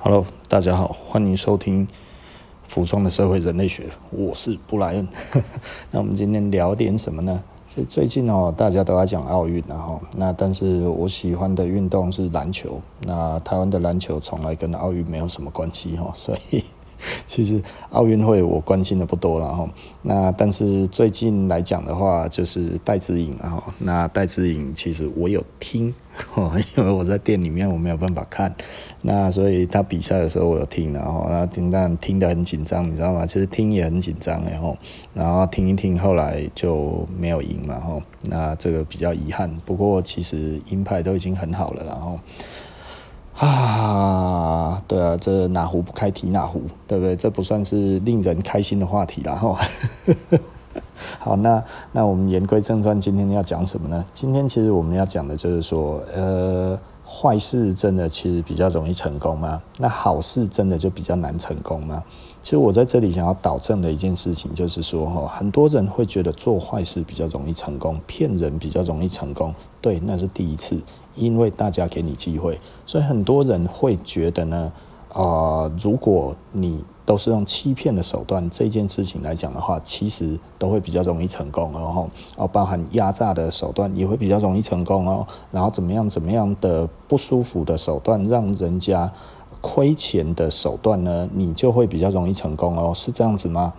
Hello，大家好，欢迎收听《服装的社会人类学》，我是布莱恩。那我们今天聊点什么呢？就最近哦，大家都在讲奥运，然后那但是我喜欢的运动是篮球。那台湾的篮球从来跟奥运没有什么关系哈，所以。其实奥运会我关心的不多了哈，那但是最近来讲的话，就是戴资颖啊，那戴资颖其实我有听，因为我在店里面我没有办法看，那所以他比赛的时候我有听，然后那听但听得很紧张，你知道吗？其实听也很紧张，然后然后听一听，后来就没有赢嘛，哈，那这个比较遗憾。不过其实银牌都已经很好了，然后。啊，对啊，这哪壶不开提哪壶，对不对？这不算是令人开心的话题了哈。好，那那我们言归正传，今天要讲什么呢？今天其实我们要讲的就是说，呃，坏事真的其实比较容易成功吗？那好事真的就比较难成功吗？其实我在这里想要导正的一件事情就是说，哈，很多人会觉得做坏事比较容易成功，骗人比较容易成功，对，那是第一次。因为大家给你机会，所以很多人会觉得呢，啊、呃，如果你都是用欺骗的手段，这件事情来讲的话，其实都会比较容易成功，然后哦，包含压榨的手段也会比较容易成功哦，然后怎么样怎么样的不舒服的手段，让人家亏钱的手段呢，你就会比较容易成功哦，是这样子吗？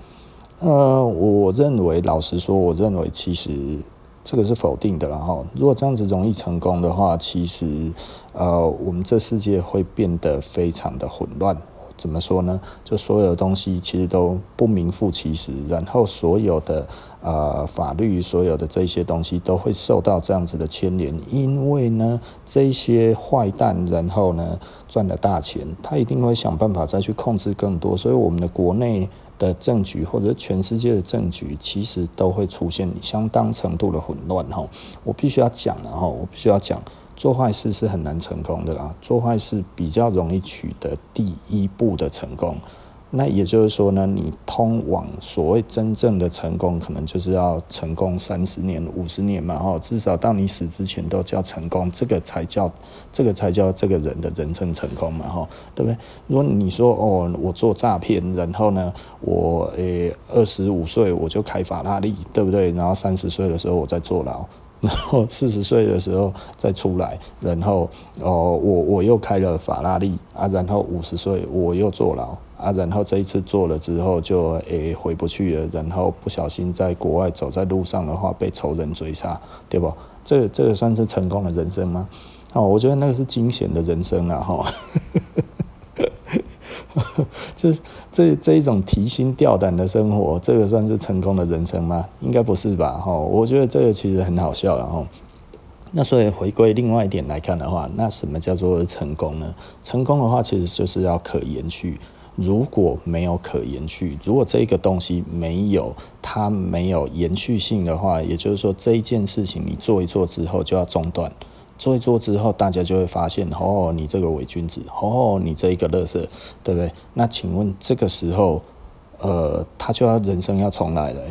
呃，我认为，老实说，我认为其实。这个是否定的，然后如果这样子容易成功的话，其实呃，我们这世界会变得非常的混乱。怎么说呢？就所有的东西其实都不名副其实，然后所有的呃法律，所有的这些东西都会受到这样子的牵连，因为呢，这些坏蛋然后呢赚了大钱，他一定会想办法再去控制更多，所以我们的国内。的政局或者全世界的政局，其实都会出现相当程度的混乱哈。我必须要讲了哈，我必须要讲，做坏事是很难成功的啦，做坏事比较容易取得第一步的成功。那也就是说呢，你通往所谓真正的成功，可能就是要成功三十年、五十年嘛，哈，至少到你死之前都叫成功，这个才叫这个才叫这个人的人生成功嘛，哈，对不对？如果你说哦，我做诈骗，然后呢，我诶二十五岁我就开法拉利，对不对？然后三十岁的时候我再坐牢，然后四十岁的时候再出来，然后哦我我又开了法拉利啊，然后五十岁我又坐牢。啊，然后这一次坐了之后就诶、回不去了，然后不小心在国外走在路上的话被仇人追杀，对不？这个、这个算是成功的人生吗？哦，我觉得那个是惊险的人生啊！哈，这这这一种提心吊胆的生活，这个算是成功的人生吗？应该不是吧？哈，我觉得这个其实很好笑了哈。那所以回归另外一点来看的话，那什么叫做成功呢？成功的话，其实就是要可延续。如果没有可延续，如果这个东西没有它没有延续性的话，也就是说这一件事情你做一做之后就要中断，做一做之后大家就会发现哦，你这个伪君子，哦，你这一个乐色，对不对？那请问这个时候，呃，他就要人生要重来了，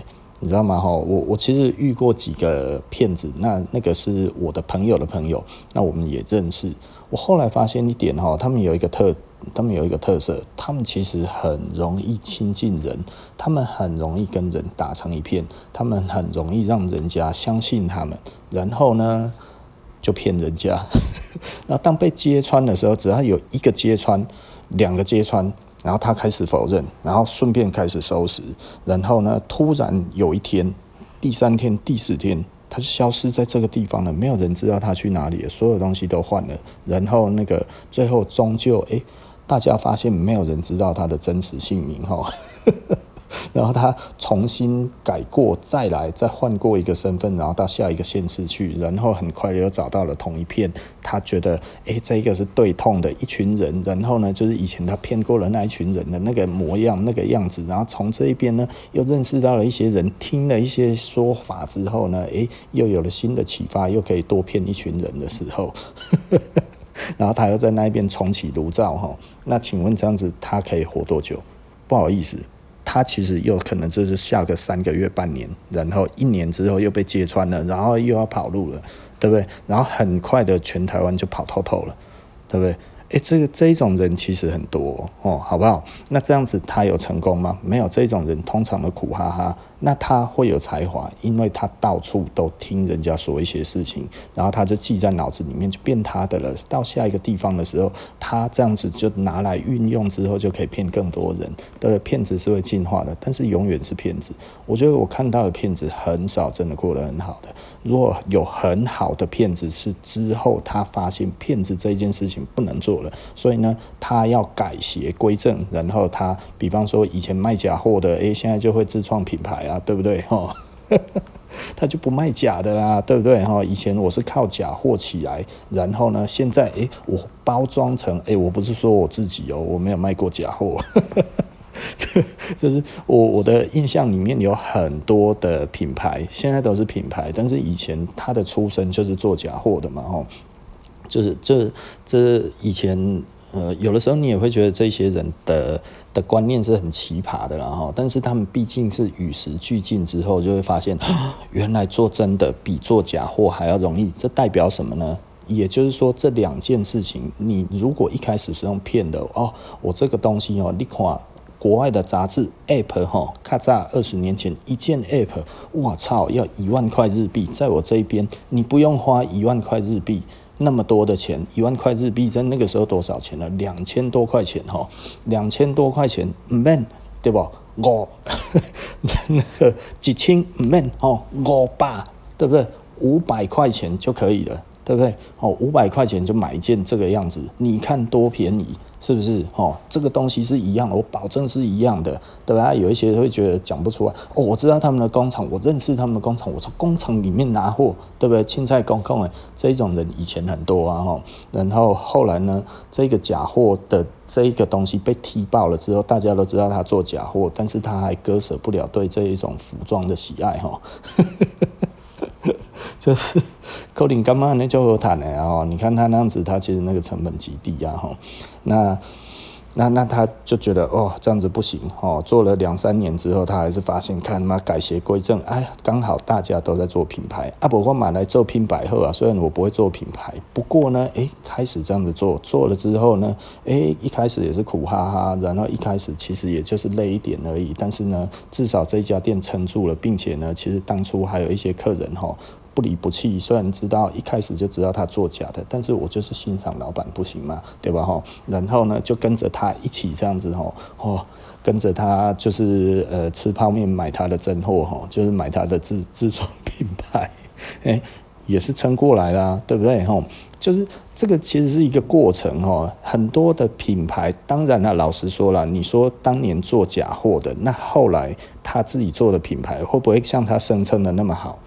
你知道吗？哈，我我其实遇过几个骗子，那那个是我的朋友的朋友，那我们也认识。我后来发现一点哈，他们有一个特。他们有一个特色，他们其实很容易亲近人，他们很容易跟人打成一片，他们很容易让人家相信他们，然后呢就骗人家。然后当被揭穿的时候，只要有一个揭穿，两个揭穿，然后他开始否认，然后顺便开始收拾，然后呢突然有一天，第三天、第四天。他就消失在这个地方了，没有人知道他去哪里了，所有东西都换了，然后那个最后终究，哎，大家发现没有人知道他的真实姓名，哈。然后他重新改过，再来再换过一个身份，然后到下一个县市去，然后很快又找到了同一片。他觉得，哎，这个是对痛的一群人。然后呢，就是以前他骗过了那一群人的那个模样、那个样子。然后从这一边呢，又认识到了一些人，听了一些说法之后呢，哎，又有了新的启发，又可以多骗一群人的时候，然后他又在那一边重启炉灶哈。那请问这样子他可以活多久？不好意思。他其实又可能就是下个三个月、半年，然后一年之后又被揭穿了，然后又要跑路了，对不对？然后很快的全台湾就跑透透了，对不对？诶，这个这一种人其实很多哦，好不好？那这样子他有成功吗？没有，这种人通常都苦哈哈。那他会有才华，因为他到处都听人家说一些事情，然后他就记在脑子里面，就变他的了。到下一个地方的时候，他这样子就拿来运用之后，就可以骗更多人。的骗子是会进化的，但是永远是骗子。我觉得我看到的骗子很少真的过得很好的。如果有很好的骗子，是之后他发现骗子这件事情不能做了，所以呢，他要改邪归正，然后他比方说以前卖假货的，诶，现在就会自创品牌。啊，对不对？哈，他就不卖假的啦，对不对？哈，以前我是靠假货起来，然后呢，现在诶，我包装成诶，我不是说我自己哦，我没有卖过假货，这就是我我的印象里面有很多的品牌，现在都是品牌，但是以前他的出身就是做假货的嘛，哈，就是这这以前。呃，有的时候你也会觉得这些人的的观念是很奇葩的，然后，但是他们毕竟是与时俱进之后，就会发现，原来做真的比做假货还要容易。这代表什么呢？也就是说，这两件事情，你如果一开始是用骗的哦，我这个东西哦，你看国外的杂志 App 哈，咔嚓，二十年前一件 App，我操，要一万块日币，在我这边你不用花一万块日币。那么多的钱，一万块日币在那个时候多少钱呢？两千多块钱哈，两千多块钱唔免对不？五 那个几千唔免哦，五百对不对？五百块钱就可以了，对不对？哦，五百块钱就买一件这个样子，你看多便宜。是不是哦？这个东西是一样的，我保证是一样的，对吧？有一些会觉得讲不出来哦。我知道他们的工厂，我认识他们的工厂，我从工厂里面拿货，对不对？青菜公公诶，这种人以前很多啊哈。然后后来呢，这个假货的这个东西被踢爆了之后，大家都知道他做假货，但是他还割舍不了对这一种服装的喜爱哈。就是。可能干嘛那就好谈的哦？你看他那样子，他其实那个成本极低啊哈。那那那他就觉得哦，这样子不行哦。做了两三年之后，他还是发现看他妈改邪归正，哎，刚好大家都在做品牌啊，不过买来做品牌后啊。虽然我不会做品牌，不过呢，哎，开始这样子做，做了之后呢，哎，一开始也是苦哈哈，然后一开始其实也就是累一点而已。但是呢，至少这家店撑住了，并且呢，其实当初还有一些客人哈。不离不弃，虽然知道一开始就知道他做假的，但是我就是欣赏老板，不行吗？对吧？哈，然后呢，就跟着他一起这样子哈，哦，跟着他就是呃吃泡面买他的真货哈，就是买他的自自创品牌，哎，也是撑过来啦，对不对？哈，就是这个其实是一个过程哈，很多的品牌，当然了，老实说了，你说当年做假货的，那后来他自己做的品牌会不会像他声称的那么好？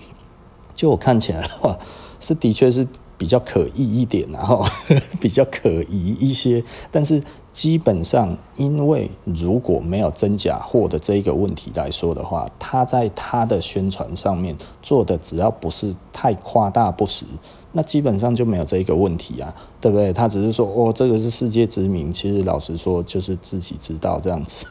就我看起来的话，是的确是比较可疑一点，然后 比较可疑一些。但是基本上，因为如果没有真假货的这一个问题来说的话，他在他的宣传上面做的只要不是太夸大不实，那基本上就没有这一个问题啊，对不对？他只是说哦，这个是世界知名，其实老实说就是自己知道这样子，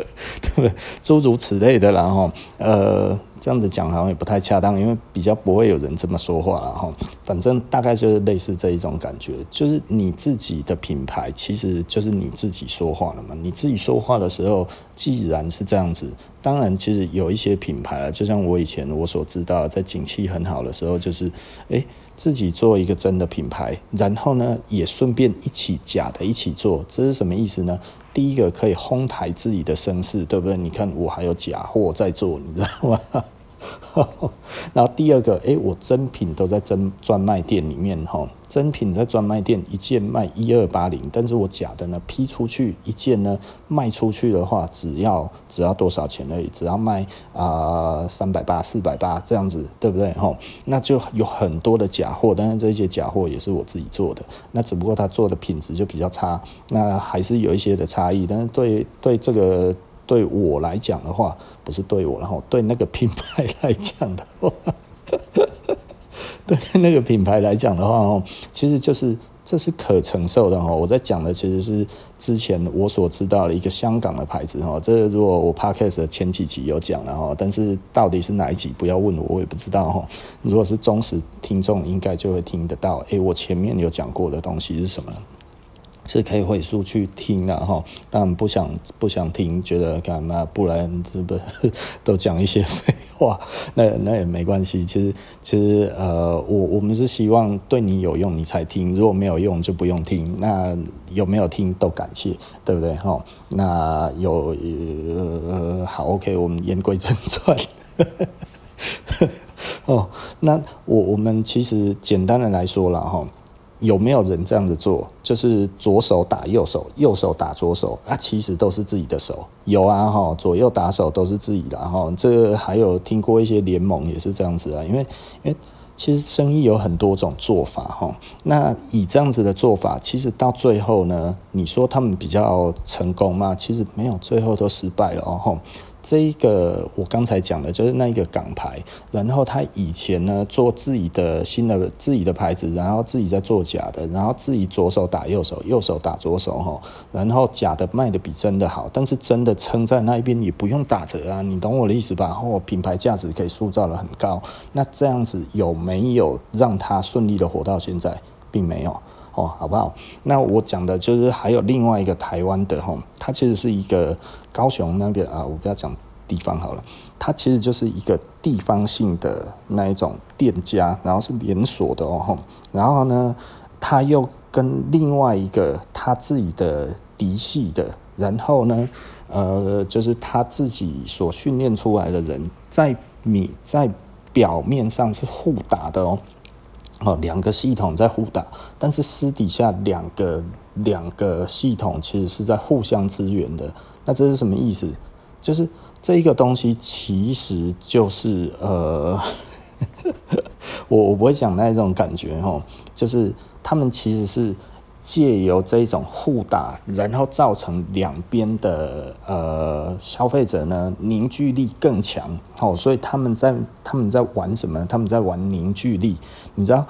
对不对？诸如此类的，然后呃。这样子讲好像也不太恰当，因为比较不会有人这么说话了哈。反正大概就是类似这一种感觉，就是你自己的品牌其实就是你自己说话了嘛。你自己说话的时候，既然是这样子，当然其实有一些品牌啊，就像我以前我所知道，在景气很好的时候，就是诶自己做一个真的品牌，然后呢也顺便一起假的一起做，这是什么意思呢？第一个可以哄抬自己的声势，对不对？你看我还有假货在做，你知道吗？然后第二个，诶，我真品都在真专卖店里面哈，真品在专卖店一件卖一二八零，但是我假的呢批出去一件呢卖出去的话，只要只要多少钱而已，只要卖啊三百八四百八这样子，对不对？哈，那就有很多的假货，但是这些假货也是我自己做的，那只不过他做的品质就比较差，那还是有一些的差异，但是对对这个。对我来讲的话，不是对我，然后对那个品牌来讲的话，对那个品牌来讲的话哦，其实就是这是可承受的哦。我在讲的其实是之前我所知道的一个香港的牌子哈。这如果我 Podcast 的前几集有讲了哈，但是到底是哪一集，不要问我，我也不知道哈。如果是忠实听众，应该就会听得到。诶，我前面有讲过的东西是什么？是可以回溯去听的哈，但不想不想听，觉得干嘛？不然是不 都讲一些废话？那那也没关系。其实其实呃，我我们是希望对你有用你才听，如果没有用就不用听。那有没有听都感谢，对不对哈？那有呃好 OK，我们言归正传。哦，那我我们其实简单的来说了哈。有没有人这样子做？就是左手打右手，右手打左手啊，其实都是自己的手。有啊，哈，左右打手都是自己的哈。这个还有听过一些联盟也是这样子啊，因为因为其实生意有很多种做法哈。那以这样子的做法，其实到最后呢，你说他们比较成功吗？其实没有，最后都失败了哦。这一个我刚才讲的就是那一个港牌，然后他以前呢做自己的新的自己的牌子，然后自己在做假的，然后自己左手打右手，右手打左手哈，然后假的卖的比真的好，但是真的撑在那一边也不用打折啊，你懂我的意思吧？然后品牌价值可以塑造得很高，那这样子有没有让他顺利的活到现在，并没有。哦，好不好？那我讲的就是还有另外一个台湾的吼，它其实是一个高雄那边啊，我不要讲地方好了，它其实就是一个地方性的那一种店家，然后是连锁的哦，然后呢，他又跟另外一个他自己的嫡系的，然后呢，呃，就是他自己所训练出来的人，在你在表面上是互打的哦。哦，两个系统在互打，但是私底下两个两个系统其实是在互相支援的。那这是什么意思？就是这一个东西其实就是呃，我我不会讲那一种感觉哈，就是他们其实是。借由这一种互打，然后造成两边的呃消费者呢凝聚力更强，哦，所以他们在他们在玩什么？他们在玩凝聚力。你知道，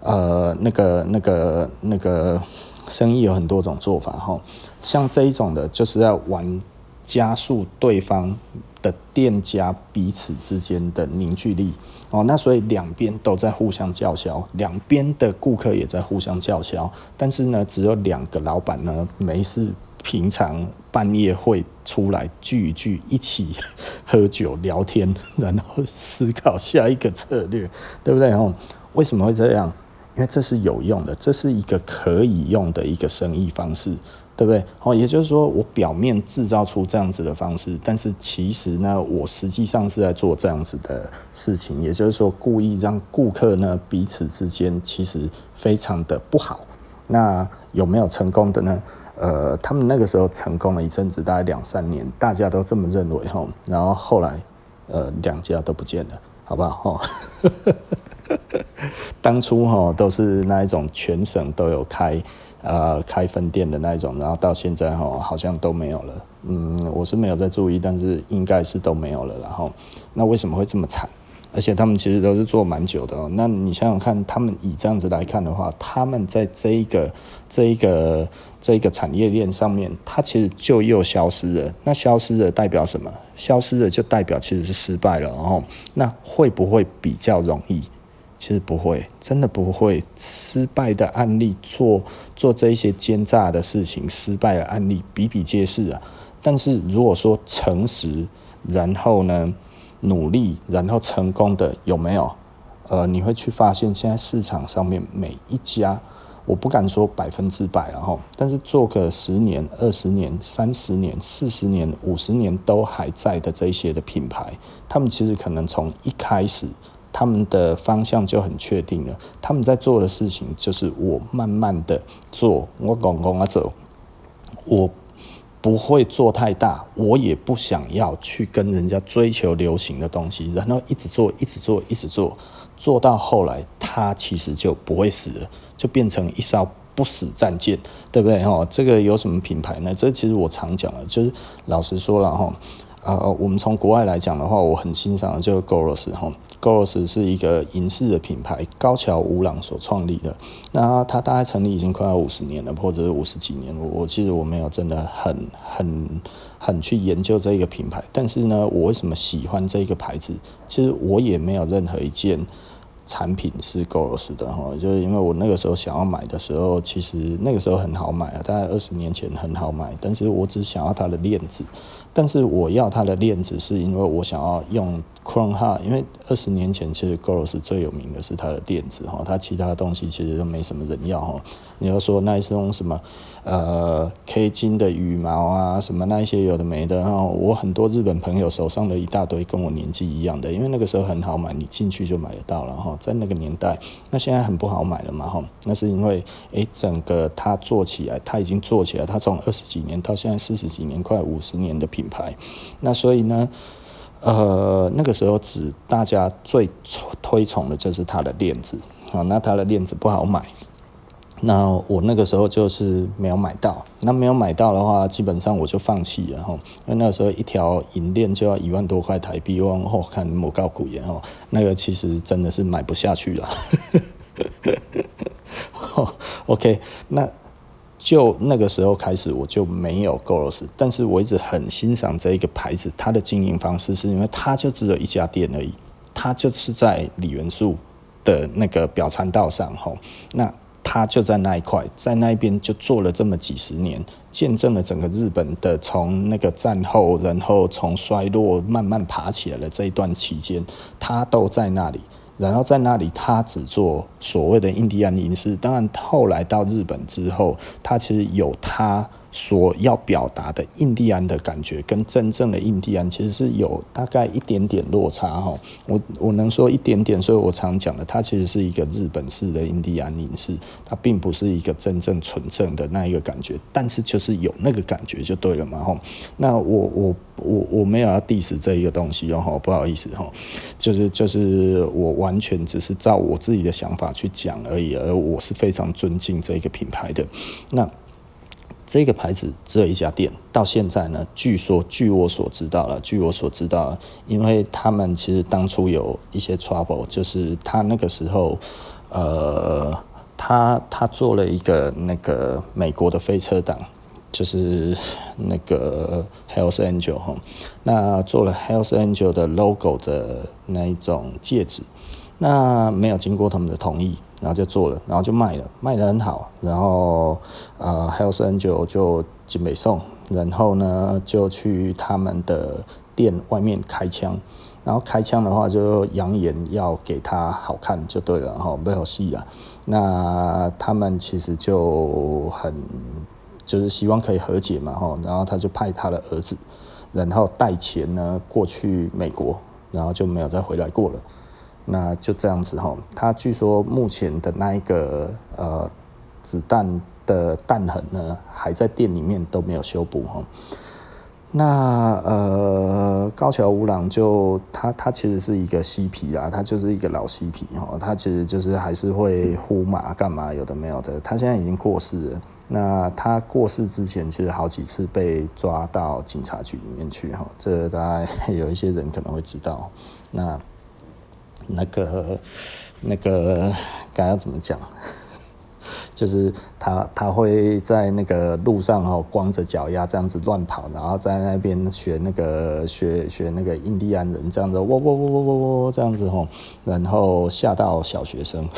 呃，那个那个那个生意有很多种做法，哈，像这一种的，就是要玩加速对方的店家彼此之间的凝聚力。哦，那所以两边都在互相叫嚣，两边的顾客也在互相叫嚣，但是呢，只有两个老板呢，没事，平常半夜会出来聚一聚，一起喝酒聊天，然后思考下一个策略，对不对？哦，为什么会这样？因为这是有用的，这是一个可以用的一个生意方式。对不对？哦，也就是说，我表面制造出这样子的方式，但是其实呢，我实际上是在做这样子的事情。也就是说，故意让顾客呢彼此之间其实非常的不好。那有没有成功的呢？呃，他们那个时候成功了一阵子，大概两三年，大家都这么认为哈。然后后来，呃，两家都不见了，好不好？哈，当初哈都是那一种全省都有开。呃，开分店的那种，然后到现在哈，好像都没有了。嗯，我是没有在注意，但是应该是都没有了。然后，那为什么会这么惨？而且他们其实都是做蛮久的。那你想想看，他们以这样子来看的话，他们在这一个、这一个、这一个产业链上面，它其实就又消失了。那消失了代表什么？消失了就代表其实是失败了。然后，那会不会比较容易？其实不会，真的不会。失败的案例做做这一些奸诈的事情，失败的案例比比皆是啊。但是如果说诚实，然后呢努力，然后成功的有没有？呃，你会去发现现在市场上面每一家，我不敢说百分之百，然后但是做个十年、二十年、三十年、四十年、五十年都还在的这一些的品牌，他们其实可能从一开始。他们的方向就很确定了，他们在做的事情就是我慢慢的做，我拱拱啊走，我不会做太大，我也不想要去跟人家追求流行的东西，然后一直做，一直做，一直做，做到后来，它其实就不会死了，就变成一艘不死战舰，对不对？哈，这个有什么品牌呢？这其实我常讲的，就是老实说了哈。呃，我们从国外来讲的话，我很欣赏的就是 Goros 哈，Goros 是一个银饰的品牌，高桥吾朗所创立的。那它大概成立已经快要五十年了，或者是五十几年。我我其实我没有真的很很很去研究这个品牌，但是呢，我为什么喜欢这个牌子？其实我也没有任何一件产品是 Goros 的哈，就是因为我那个时候想要买的时候，其实那个时候很好买啊，大概二十年前很好买，但是我只想要它的链子。但是我要它的链子，是因为我想要用 Crohn 哈因为二十年前其实 g r o s s 最有名的是它的链子哈，它其他的东西其实都没什么人要哈。你要说那一种什么呃 K 金的羽毛啊，什么那一些有的没的，然后我很多日本朋友手上的一大堆跟我年纪一样的，因为那个时候很好买，你进去就买得到了哈，在那个年代，那现在很不好买了嘛哈，那是因为诶、整个它做起来，它已经做起来，它从二十几年到现在四十几年，快五十年的品牌，那所以呢，呃，那个时候只大家最推崇的就是它的链子啊，那它的链子不好买，那我那个时候就是没有买到，那没有买到的话，基本上我就放弃了哈，因为那个时候一条银链就要一万多块台币，往后看某高古言哦，那个其实真的是买不下去了。OK，那。就那个时候开始，我就没有 Goros，但是我一直很欣赏这一个牌子，它的经营方式是因为它就只有一家店而已，它就是在李元素的那个表参道上吼，那它就在那一块，在那边就做了这么几十年，见证了整个日本的从那个战后，然后从衰落慢慢爬起来的这一段期间，它都在那里。然后在那里，他只做所谓的印第安银饰。当然，后来到日本之后，他其实有他。所要表达的印第安的感觉，跟真正的印第安其实是有大概一点点落差哈。我我能说一点点，所以我常讲的，它其实是一个日本式的印第安影视，它并不是一个真正纯正的那一个感觉，但是就是有那个感觉就对了嘛哈。那我我我我没有要 diss 这一个东西哦，不好意思哈，就是就是我完全只是照我自己的想法去讲而已，而我是非常尊敬这个品牌的那。这个牌子只有一家店，到现在呢，据说据我所知道了，据我所知道，因为他们其实当初有一些 trouble，就是他那个时候，呃，他他做了一个那个美国的飞车党，就是那个 Hells Angel 哈，那做了 Hells Angel 的 logo 的那一种戒指，那没有经过他们的同意。然后就做了，然后就卖了，卖得很好。然后呃，Hells Angel 就进北宋，然后呢就去他们的店外面开枪，然后开枪的话就扬言要给他好看就对了哈，没有戏啊。那他们其实就很就是希望可以和解嘛哈，然后他就派他的儿子，然后带钱呢过去美国，然后就没有再回来过了。那就这样子哈，他据说目前的那一个呃子弹的弹痕呢，还在店里面都没有修补哈。那呃高桥吾郎就他他其实是一个嬉皮啊，他就是一个老嬉皮哈，他其实就是还是会呼马干嘛有的没有的。他现在已经过世了，那他过世之前其实好几次被抓到警察局里面去哈，这大概 有一些人可能会知道那。那个那个该要怎么讲？就是他他会在那个路上哦，光着脚丫这样子乱跑，然后在那边学那个学学那个印第安人这样子，喔喔喔喔喔喔这样子吼，然后吓到小学生。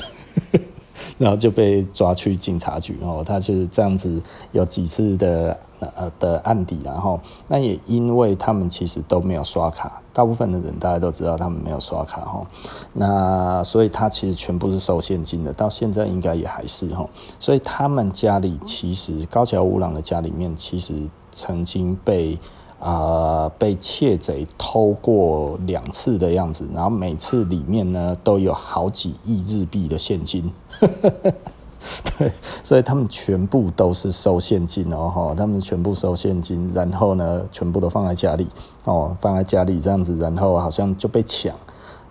然后就被抓去警察局然后，他就是这样子有几次的呃的案底，然后那也因为他们其实都没有刷卡，大部分的人大家都知道他们没有刷卡哈，那所以他其实全部是收现金的，到现在应该也还是哈，所以他们家里其实高桥吾郎的家里面其实曾经被。啊、被窃贼偷过两次的样子，然后每次里面呢都有好几亿日币的现金，对，所以他们全部都是收现金哦，哈，他们全部收现金，然后呢，全部都放在家里哦，放在家里这样子，然后好像就被抢，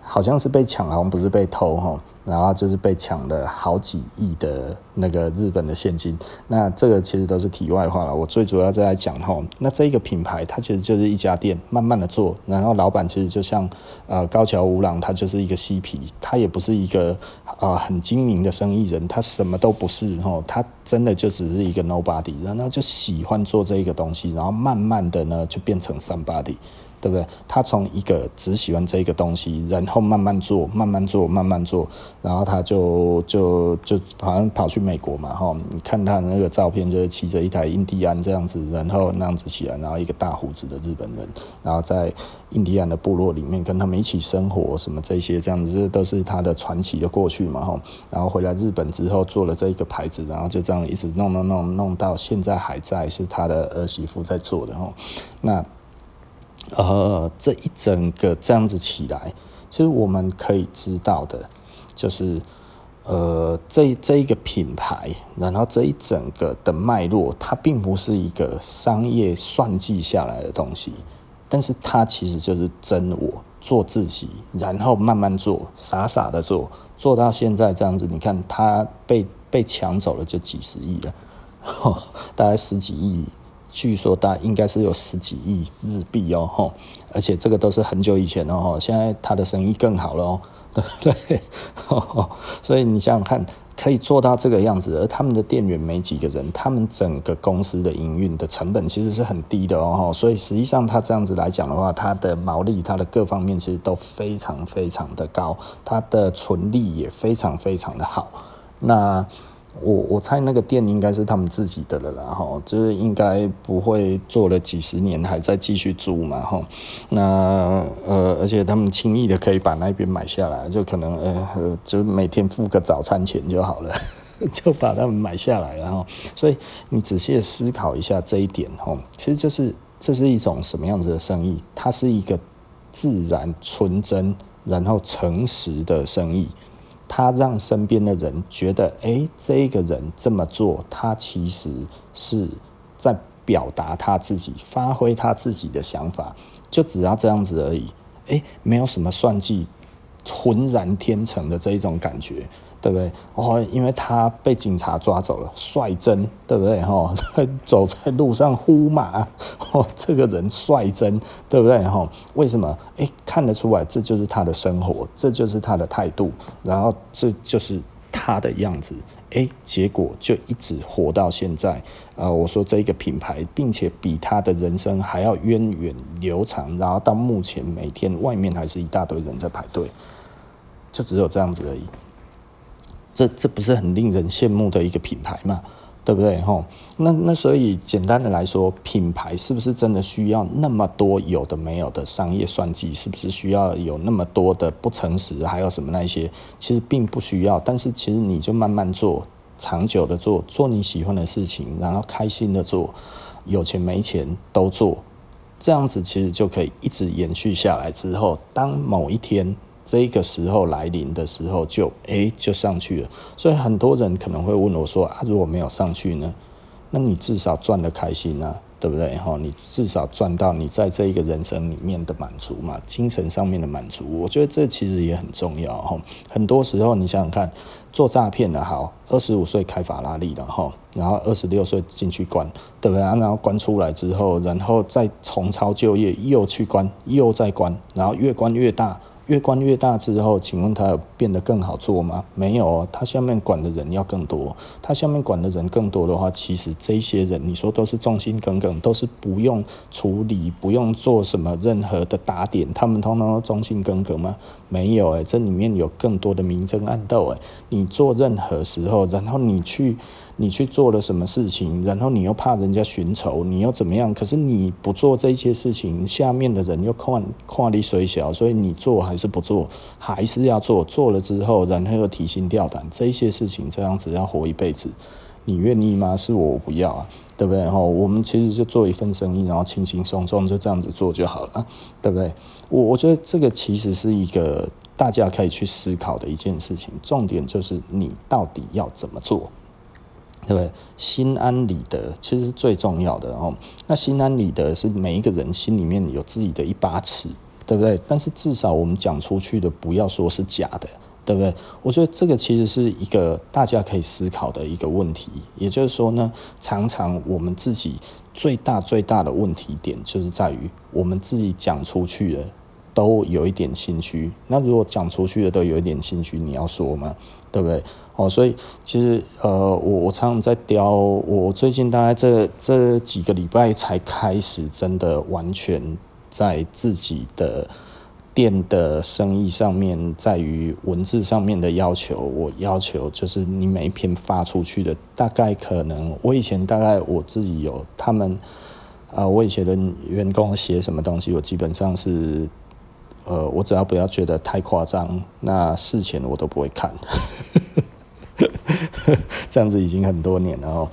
好像是被抢，好像不是被偷哈。然后就是被抢了好几亿的那个日本的现金，那这个其实都是题外话了。我最主要在讲哈，那这一个品牌它其实就是一家店，慢慢的做，然后老板其实就像呃高桥吾郎，他就是一个嬉皮，他也不是一个啊、呃、很精明的生意人，他什么都不是哈，他真的就只是一个 nobody，然后就喜欢做这一个东西，然后慢慢的呢就变成 somebody。对不对？他从一个只喜欢这一个东西，然后慢慢做，慢慢做，慢慢做，然后他就就就好像跑去美国嘛，哈，你看他的那个照片，就是骑着一台印第安这样子，然后那样子起来，然后一个大胡子的日本人，然后在印第安的部落里面跟他们一起生活，什么这些这样子，这都是他的传奇的过去嘛，哈，然后回来日本之后做了这一个牌子，然后就这样一直弄弄弄弄到现在还在，是他的儿媳妇在做的，哈，那。呃，这一整个这样子起来，其实我们可以知道的，就是呃，这这一个品牌，然后这一整个的脉络，它并不是一个商业算计下来的东西，但是它其实就是真我做自己，然后慢慢做，傻傻的做，做到现在这样子。你看，它被被抢走了就几十亿了，哦，大概十几亿。据说大应该是有十几亿日币哦，吼，而且这个都是很久以前哦，现在他的生意更好了哦，对不对？所以你想想看，可以做到这个样子，而他们的店员没几个人，他们整个公司的营运的成本其实是很低的哦吼，所以实际上他这样子来讲的话，他的毛利、他的各方面其实都非常非常的高，他的纯利也非常非常的好，那。我我猜那个店应该是他们自己的了啦，哈，就是应该不会做了几十年还在继续租嘛，哈。那呃，而且他们轻易的可以把那边买下来，就可能呃，就每天付个早餐钱就好了，就把他们买下来，然后，所以你仔细思考一下这一点，哈，其实就是这是一种什么样子的生意？它是一个自然、纯真，然后诚实的生意。他让身边的人觉得，哎，这个人这么做，他其实是在表达他自己，发挥他自己的想法，就只要这样子而已，哎，没有什么算计，浑然天成的这一种感觉。对不对？哦，因为他被警察抓走了，率真，对不对？哈，走在路上呼马，哦，这个人率真，对不对？哈，为什么？哎，看得出来，这就是他的生活，这就是他的态度，然后这就是他的样子。哎，结果就一直活到现在。呃，我说这一个品牌，并且比他的人生还要源远流长，然后到目前每天外面还是一大堆人在排队，就只有这样子而已。这这不是很令人羡慕的一个品牌吗？对不对？吼，那那所以简单的来说，品牌是不是真的需要那么多有的没有的商业算计？是不是需要有那么多的不诚实？还有什么那些？其实并不需要。但是其实你就慢慢做，长久的做，做你喜欢的事情，然后开心的做，有钱没钱都做，这样子其实就可以一直延续下来。之后，当某一天。这个时候来临的时候就，就哎就上去了。所以很多人可能会问我说：“啊，如果没有上去呢？那你至少赚得开心啊，对不对？哈，你至少赚到你在这一个人生里面的满足嘛，精神上面的满足。我觉得这其实也很重要哈。很多时候你想想看，做诈骗的好，二十五岁开法拉利的哈，然后二十六岁进去关，对不对？然后关出来之后，然后再重操旧业，又去关，又再关，然后越关越大。越关越大之后，请问他变得更好做吗？没有，他下面管的人要更多。他下面管的人更多的话，其实这些人你说都是忠心耿耿，都是不用处理、不用做什么任何的打点，他们通通都忠心耿耿吗？没有诶，这里面有更多的明争暗斗诶。你做任何时候，然后你去。你去做了什么事情，然后你又怕人家寻仇，你又怎么样？可是你不做这些事情，下面的人又看看你虽小，所以你做还是不做，还是要做。做了之后，然后又提心吊胆，这些事情这样子要活一辈子，你愿意吗？是我不要啊，对不对？哈，我们其实就做一份生意，然后轻轻松松就这样子做就好了，对不对？我我觉得这个其实是一个大家可以去思考的一件事情，重点就是你到底要怎么做。对不对？心安理得其实是最重要的哦。那心安理得是每一个人心里面有自己的一把尺，对不对？但是至少我们讲出去的不要说是假的，对不对？我觉得这个其实是一个大家可以思考的一个问题。也就是说呢，常常我们自己最大最大的问题点就是在于我们自己讲出去的都有一点心虚。那如果讲出去的都有一点心虚，你要说吗？对不对？哦，所以其实呃，我我常常在雕，我最近大概这这几个礼拜才开始真的完全在自己的店的生意上面，在于文字上面的要求，我要求就是你每一篇发出去的，大概可能我以前大概我自己有他们啊、我以前的员工写什么东西，我基本上是呃，我只要不要觉得太夸张，那事前我都不会看。这样子已经很多年了哦。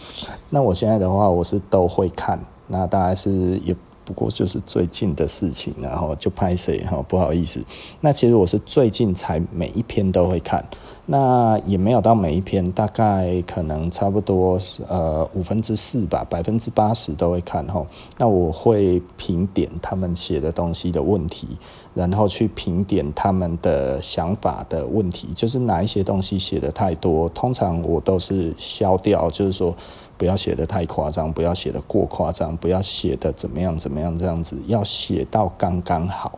那我现在的话，我是都会看。那大概是也不过就是最近的事情，然后就拍谁哈，不好意思。那其实我是最近才每一篇都会看。那也没有到每一篇，大概可能差不多呃五分之四吧，百分之八十都会看哈。那我会评点他们写的东西的问题，然后去评点他们的想法的问题，就是哪一些东西写得太多，通常我都是消掉，就是说不要写得太夸张，不要写得过夸张，不要写得怎么样怎么样这样子，要写到刚刚好。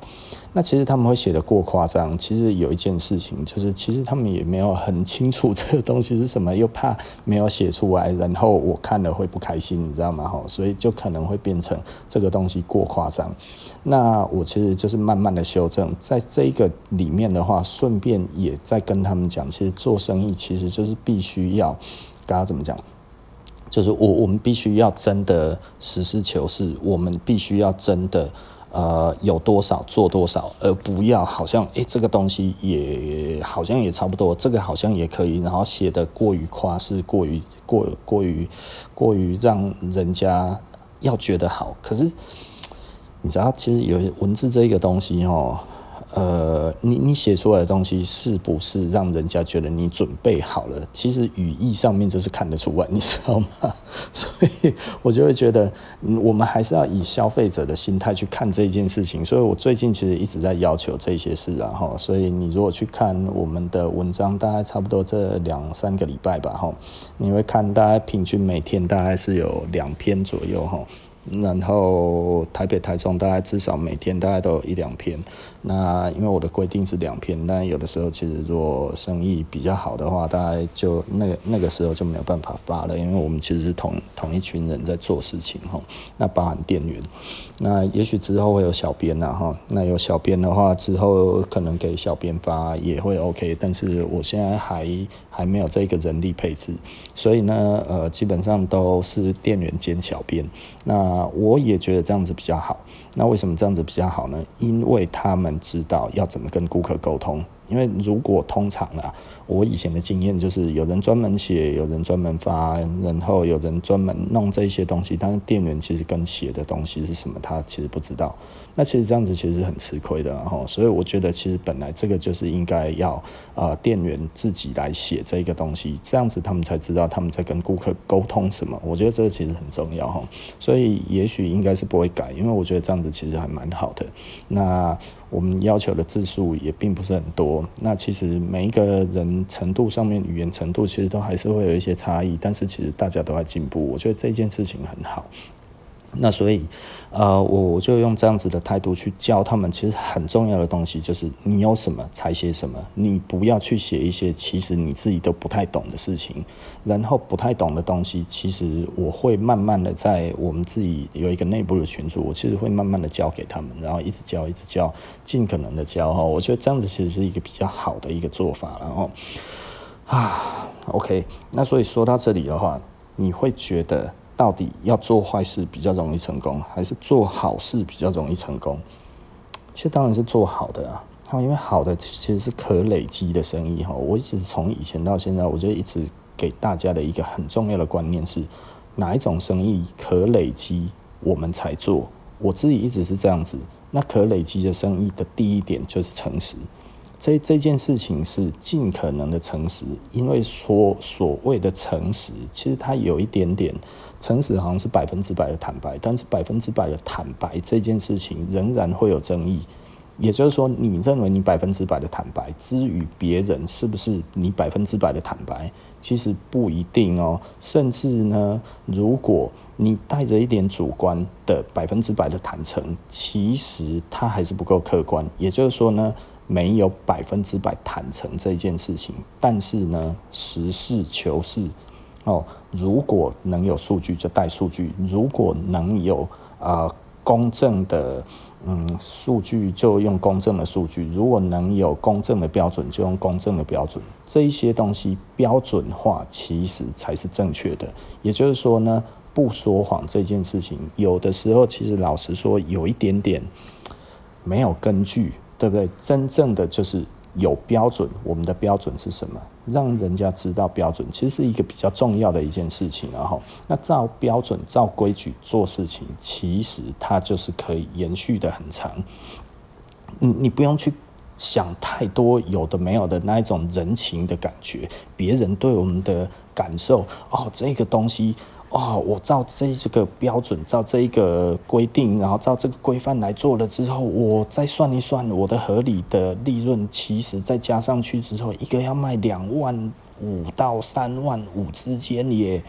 那其实他们会写得过夸张，其实有一件事情就是，其实他们也没有很清楚这个东西是什么，又怕没有写出来，然后我看了会不开心，你知道吗？哈，所以就可能会变成这个东西过夸张。那我其实就是慢慢的修正，在这个里面的话，顺便也在跟他们讲，其实做生意其实就是必须要，刚刚怎么讲？就是我我们必须要真的实事求是，我们必须要真的。呃，有多少做多少，而不要好像诶、这个东西也好像也差不多，这个好像也可以，然后写得过于夸饰，过于过过于过于让人家要觉得好。可是你知道，其实有文字这个东西哦。呃，你你写出来的东西是不是让人家觉得你准备好了？其实语义上面就是看得出来，你知道吗？所以我就会觉得，我们还是要以消费者的心态去看这件事情。所以我最近其实一直在要求这些事啊，哈。所以你如果去看我们的文章，大概差不多这两三个礼拜吧，哈，你会看大概平均每天大概是有两篇左右，哈。然后台北、台中大概至少每天大概都有一两篇。那因为我的规定是两篇，但有的时候其实如果生意比较好的话，大概就那个那个时候就没有办法发了，因为我们其实是同同一群人在做事情哈。那包含店员，那也许之后会有小编呐哈。那有小编的话，之后可能给小编发也会 OK，但是我现在还还没有这个人力配置，所以呢，呃，基本上都是店员兼小编。那我也觉得这样子比较好。那为什么这样子比较好呢？因为他们知道要怎么跟顾客沟通。因为如果通常啊，我以前的经验就是有人专门写，有人专门发，然后有人专门弄这些东西，但是店员其实跟写的东西是什么，他其实不知道。那其实这样子其实是很吃亏的，哈所以我觉得其实本来这个就是应该要呃店员自己来写这个东西，这样子他们才知道他们在跟顾客沟通什么。我觉得这个其实很重要哈，所以也许应该是不会改，因为我觉得这样子其实还蛮好的。那。我们要求的字数也并不是很多，那其实每一个人程度上面语言程度其实都还是会有一些差异，但是其实大家都在进步，我觉得这件事情很好。那所以，呃，我我就用这样子的态度去教他们。其实很重要的东西就是，你有什么才写什么，你不要去写一些其实你自己都不太懂的事情。然后不太懂的东西，其实我会慢慢的在我们自己有一个内部的群组，我其实会慢慢的教给他们，然后一直教，一直教，尽可能的教哈。我觉得这样子其实是一个比较好的一个做法。然后啊，OK，那所以说到这里的话，你会觉得。到底要做坏事比较容易成功，还是做好事比较容易成功？其实当然是做好的啊，因为好的其实是可累积的生意哈。我一直从以前到现在，我就一直给大家的一个很重要的观念是，哪一种生意可累积，我们才做。我自己一直是这样子。那可累积的生意的第一点就是诚实。这这件事情是尽可能的诚实，因为说所谓的诚实，其实它有一点点诚实，好像是百分之百的坦白，但是百分之百的坦白这件事情仍然会有争议。也就是说，你认为你百分之百的坦白，之于别人是不是你百分之百的坦白，其实不一定哦。甚至呢，如果你带着一点主观的百分之百的坦诚，其实它还是不够客观。也就是说呢。没有百分之百坦诚这件事情，但是呢，实事求是哦。如果能有数据就带数据，如果能有啊、公正的。嗯，数据就用公正的数据，如果能有公正的标准，就用公正的标准。这一些东西标准化，其实才是正确的。也就是说呢，不说谎这件事情，有的时候其实老实说，有一点点没有根据，对不对？真正的就是。有标准，我们的标准是什么？让人家知道标准，其实是一个比较重要的一件事情。然后，那照标准、照规矩做事情，其实它就是可以延续的很长。你你不用去想太多有的没有的那一种人情的感觉，别人对我们的感受哦，这个东西。哦，我照这这个标准，照这一个规定，然后照这个规范来做了之后，我再算一算我的合理的利润，其实再加上去之后，一个要卖两万五到三万五之间耶，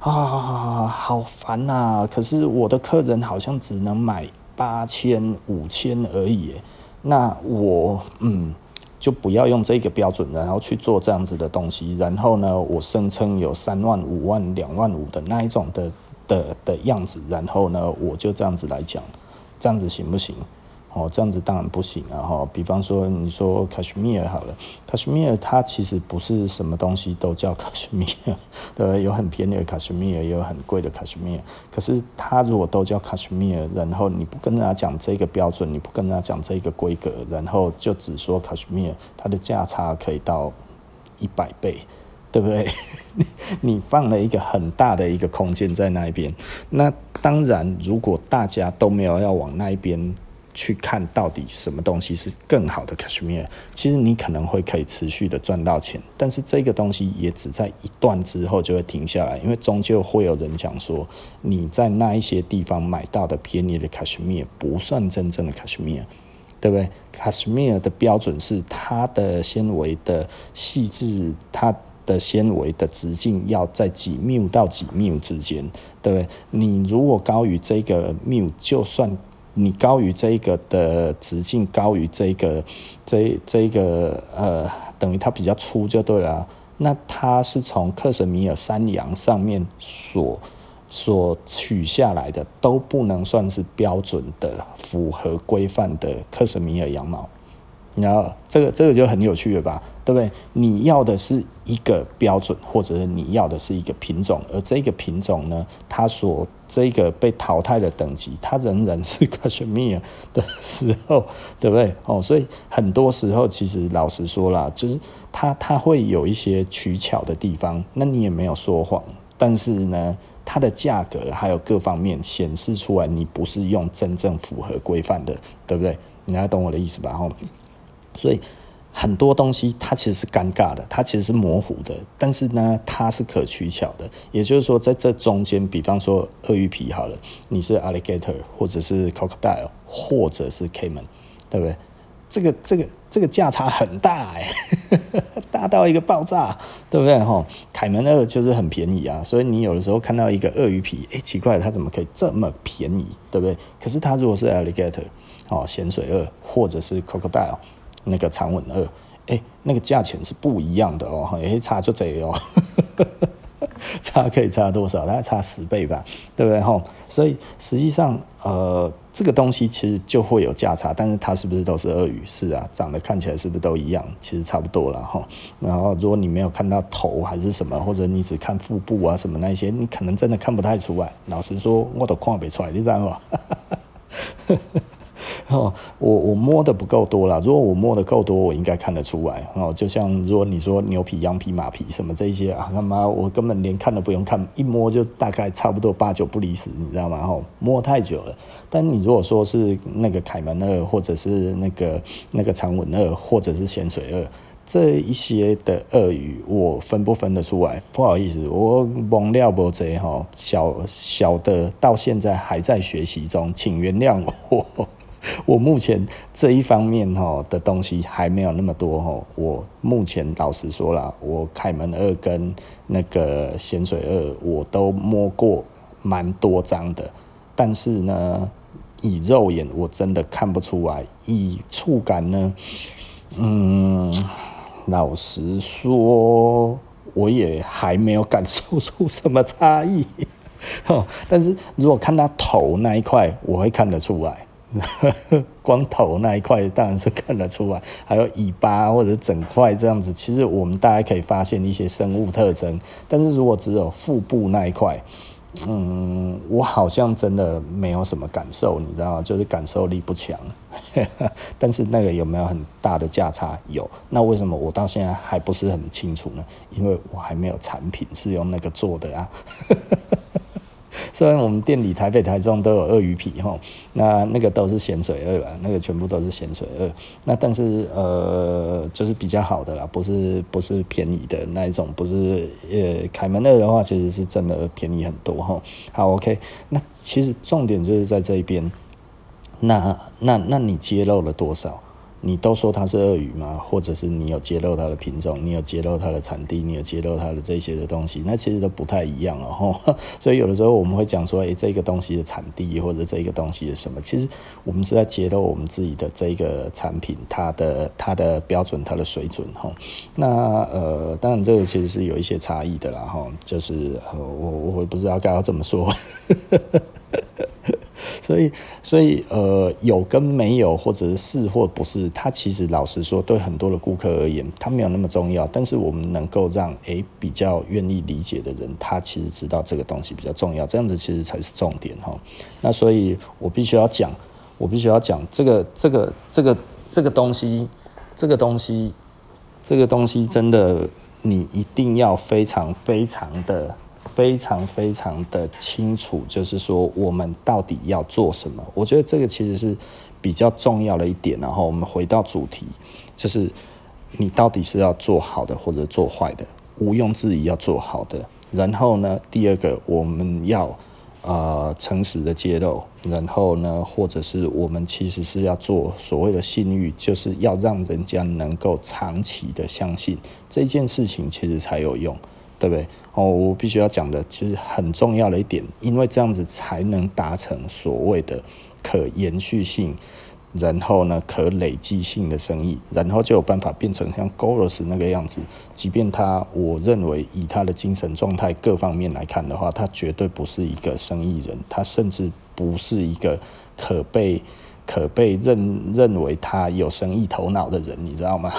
啊，好烦呐！可是我的客人好像只能买八千、五千而已，那我嗯。就不要用这个标准，然后去做这样子的东西。然后呢，我声称有三万、五万、两万五的那一种的的的样子。然后呢，我就这样子来讲，这样子行不行？哦，这样子当然不行啊！哈，比方说，你说卡什米尔好了，卡什米尔它其实不是什么东西都叫卡什米尔，对，有很便宜的卡什米尔，也有很贵的卡什米尔。可是它如果都叫卡什米尔，然后你不跟人家讲这个标准，你不跟人家讲这个规格，然后就只说卡什米尔，它的价差可以到一百倍，对不对？你放了一个很大的一个空间在那一边。那当然，如果大家都没有要往那一边。去看到底什么东西是更好的 Cashmere，其实你可能会可以持续的赚到钱，但是这个东西也只在一段之后就会停下来，因为终究会有人讲说，你在那一些地方买到的便宜的 Cashmere 不算真正的 Cashmere，对不对？Cashmere 的标准是它的纤维的细致，它的纤维的直径要在几缪到几缪之间，对不对？你如果高于这个缪，就算你高于这个的直径，高于这个，这这个呃，等于它比较粗就对了。那它是从克什米尔山羊上面所所取下来的，都不能算是标准的、符合规范的克什米尔羊毛。然后这个这个就很有趣了吧，对不对？你要的是一个标准，或者是你要的是一个品种，而这个品种呢，它所这个被淘汰的等级，它仍然是卡什米尔的时候，对不对？哦，所以很多时候其实老实说啦，就是它它会有一些取巧的地方，那你也没有说谎，但是呢，它的价格还有各方面显示出来，你不是用真正符合规范的，对不对？你还懂我的意思吧？哦。所以很多东西它其实是尴尬的，它其实是模糊的，但是呢，它是可取巧的。也就是说，在这中间，比方说鳄鱼皮好了，你是 alligator 或者是 crocodile 或者是 caiman，对不对？这个这个这个价差很大哎，大到一个爆炸，对不对？哈，凯门鳄就是很便宜啊，所以你有的时候看到一个鳄鱼皮，哎，奇怪，它怎么可以这么便宜，对不对？可是它如果是 alligator 哦，咸水鳄或者是 crocodile。那个长吻鳄，哎、那个价钱是不一样的哦，哎、欸，差就这哦，差可以差多少？大概差十倍吧，对不对？吼，所以实际上，呃，这个东西其实就会有价差，但是它是不是都是鳄鱼？是啊，长得看起来是不是都一样？其实差不多了哈。然后，如果你没有看到头还是什么，或者你只看腹部啊什么那些，你可能真的看不太出来。老实说，我都看不出来，你知道吗？哦，我我摸的不够多啦。如果我摸的够多，我应该看得出来。哦，就像如果你说牛皮、羊皮、马皮什么这些啊，他妈我根本连看都不用看，一摸就大概差不多八九不离十，你知道吗？哦，摸太久了。但你如果说是那个凯门鳄，或者是那个那个长吻鳄，或者是咸水鳄这一些的鳄鱼，我分不分得出来？不好意思，我忘了不贼哈，小小的到现在还在学习中，请原谅我。我目前这一方面哈的东西还没有那么多哈。我目前老实说啦，我凯门鳄跟那个咸水鳄我都摸过蛮多张的，但是呢，以肉眼我真的看不出来，以触感呢，嗯，老实说，我也还没有感受出什么差异。但是如果看他头那一块，我会看得出来。光头那一块当然是看得出来，还有尾巴或者整块这样子，其实我们大家可以发现一些生物特征。但是如果只有腹部那一块，嗯，我好像真的没有什么感受，你知道吗？就是感受力不强。但是那个有没有很大的价差？有。那为什么我到现在还不是很清楚呢？因为我还没有产品是用那个做的啊。虽然我们店里台北、台中都有鳄鱼皮哈，那那个都是咸水鳄啊，那个全部都是咸水鳄。那但是呃，就是比较好的啦，不是不是便宜的那一种，不是呃凯门鳄的话，其实是真的便宜很多哈。好，OK，那其实重点就是在这一边。那那那你揭露了多少？你都说它是鳄鱼吗？或者是你有揭露它的品种，你有揭露它的产地，你有揭露它的这些的东西，那其实都不太一样哦。所以有的时候我们会讲说，诶、欸，这个东西的产地或者这个东西的什么，其实我们是在揭露我们自己的这个产品它的它的标准、它的水准哈。那呃，当然这个其实是有一些差异的啦哈，就是我我不知道该要怎么说。所以，所以，呃，有跟没有，或者是是或不是，它其实老实说，对很多的顾客而言，它没有那么重要。但是，我们能够让诶、比较愿意理解的人，他其实知道这个东西比较重要，这样子其实才是重点哈。那所以我必须要讲，我必须要讲这个，这个，这个，这个东西，这个东西，这个东西，真的，你一定要非常非常的。非常非常的清楚，就是说我们到底要做什么？我觉得这个其实是比较重要的一点。然后我们回到主题，就是你到底是要做好的，或者做坏的，毋庸置疑要做好的。然后呢，第二个我们要呃诚实的揭露。然后呢，或者是我们其实是要做所谓的信誉，就是要让人家能够长期的相信这件事情，其实才有用。对不对？哦，我必须要讲的，其实很重要的一点，因为这样子才能达成所谓的可延续性，然后呢，可累积性的生意，然后就有办法变成像 Goros 那个样子。即便他，我认为以他的精神状态各方面来看的话，他绝对不是一个生意人，他甚至不是一个可被可被认认为他有生意头脑的人，你知道吗？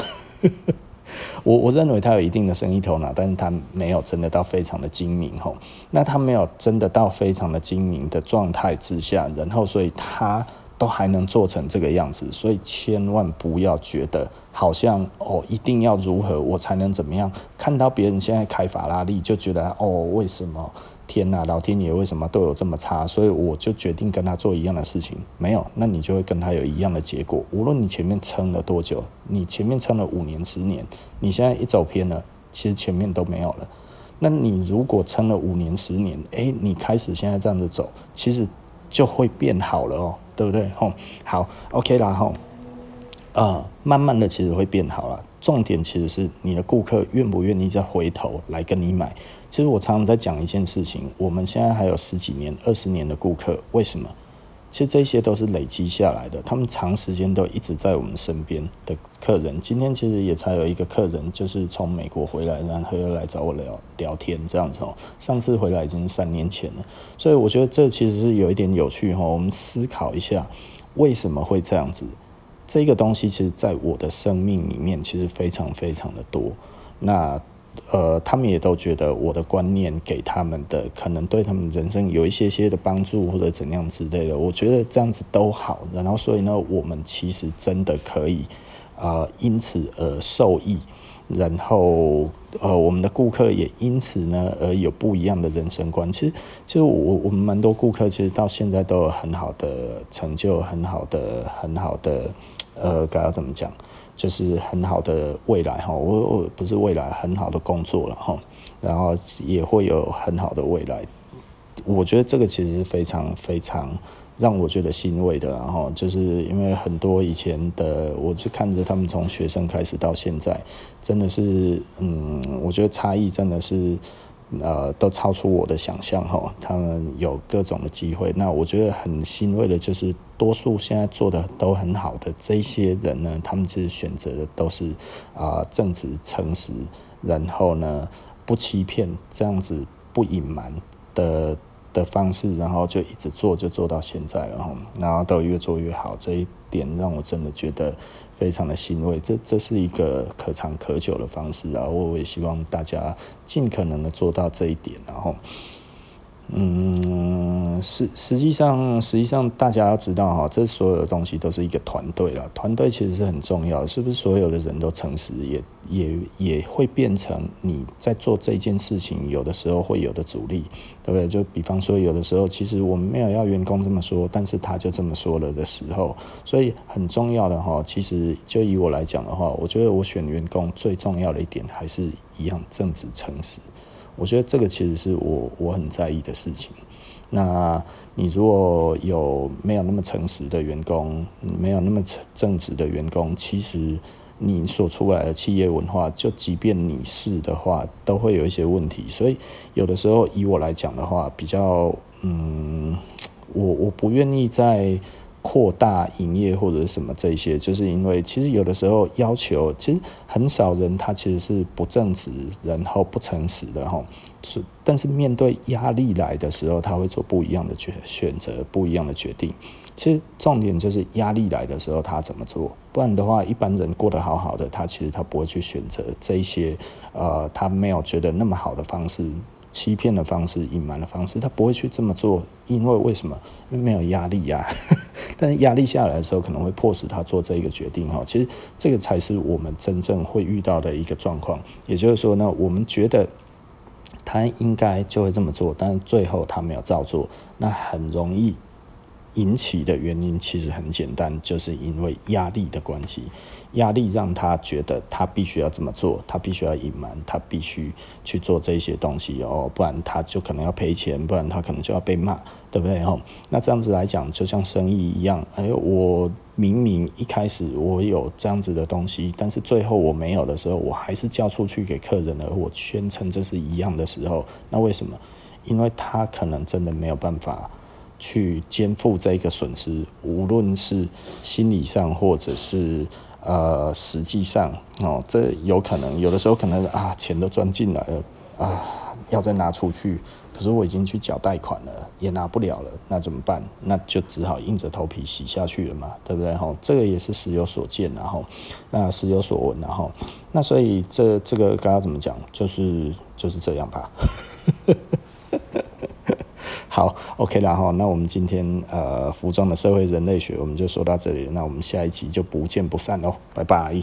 我我认为他有一定的生意头脑，但是他没有真的到非常的精明吼。那他没有真的到非常的精明的状态之下，然后所以他都还能做成这个样子，所以千万不要觉得好像哦一定要如何我才能怎么样，看到别人现在开法拉利就觉得哦为什么？天呐，老天爷为什么对我这么差？所以我就决定跟他做一样的事情。没有，那你就会跟他有一样的结果。无论你前面撑了多久，你前面撑了五年、十年，你现在一走偏了，其实前面都没有了。那你如果撑了五年、十年，诶，你开始现在这样子走，其实就会变好了哦，对不对？吼，好，OK 啦，吼，啊，慢慢的其实会变好了。重点其实是你的顾客愿不愿意再回头来跟你买。其实我常常在讲一件事情，我们现在还有十几年、二十年的顾客，为什么？其实这些都是累积下来的，他们长时间都一直在我们身边的客人。今天其实也才有一个客人，就是从美国回来，然后又来找我聊聊天这样子哦。上次回来已经三年前了，所以我觉得这其实是有一点有趣哈。我们思考一下，为什么会这样子？这个东西其实在我的生命里面其实非常非常的多。那呃，他们也都觉得我的观念给他们的可能对他们人生有一些些的帮助或者怎样之类的，我觉得这样子都好。然后所以呢，我们其实真的可以呃因此而受益，然后呃我们的顾客也因此呢而有不一样的人生观。其实其实我我们蛮多顾客其实到现在都有很好的成就，很好的很好的呃该要怎么讲？就是很好的未来哈，我我不是未来很好的工作了哈，然后也会有很好的未来。我觉得这个其实是非常非常让我觉得欣慰的，然后就是因为很多以前的，我就看着他们从学生开始到现在，真的是嗯，我觉得差异真的是。呃，都超出我的想象哈，他们有各种的机会。那我觉得很欣慰的，就是多数现在做的都很好的这些人呢，他们其实选择的都是啊、正直、诚实，然后呢不欺骗，这样子不隐瞒的的方式，然后就一直做，就做到现在了哈，然后都越做越好，这一点让我真的觉得非常的欣慰。这这是一个可长可久的方式然后，我也希望大家尽可能的做到这一点，然后。嗯，实实际上，实际上大家要知道哈，这所有的东西都是一个团队了。团队其实是很重要的，是不是所有的人都诚实，也也也会变成你在做这件事情，有的时候会有的阻力，对不对？就比方说，有的时候其实我们没有要员工这么说，但是他就这么说了的时候，所以很重要的哈，其实就以我来讲的话，我觉得我选员工最重要的一点还是一样正直诚实。我觉得这个其实是我我很在意的事情。那你如果有没有那么诚实的员工，没有那么正直的员工，其实你所出来的企业文化，就即便你是的话，都会有一些问题。所以有的时候以我来讲的话，比较嗯，我我不愿意在。扩大营业或者什么这些，就是因为其实有的时候要求，其实很少人他其实是不正直，然后不诚实的哈。是，但是面对压力来的时候，他会做不一样的选选择，不一样的决定。其实重点就是压力来的时候他怎么做，不然的话，一般人过得好好的，他其实他不会去选择这些呃，他没有觉得那么好的方式。欺骗的方式、隐瞒的方式，他不会去这么做，因为为什么？因为没有压力呀、但是压力下来的时候，可能会迫使他做这一个决定哈。其实这个才是我们真正会遇到的一个状况。也就是说呢，我们觉得他应该就会这么做，但是最后他没有照做，那很容易。引起的原因其实很简单，就是因为压力的关系，压力让他觉得他必须要这么做，他必须要隐瞒，他必须去做这些东西哦，不然他就可能要赔钱，不然他可能就要被骂，对不对？吼，那这样子来讲，就像生意一样，哎，我明明一开始我有这样子的东西，但是最后我没有的时候，我还是交出去给客人了，我宣称这是一样的时候，那为什么？因为他可能真的没有办法。去肩负这个损失，无论是心理上或者是呃实际上哦，这有可能有的时候可能啊钱都赚进来了啊，要再拿出去，可是我已经去缴贷款了，也拿不了了，那怎么办？那就只好硬着头皮洗下去了嘛，对不对？哈，这个也是时有所见，然后那时有所闻，然后那所以这这个刚刚怎么讲，就是就是这样吧。好，OK 了哈，那我们今天呃服装的社会人类学我们就说到这里，那我们下一集就不见不散喽，拜拜。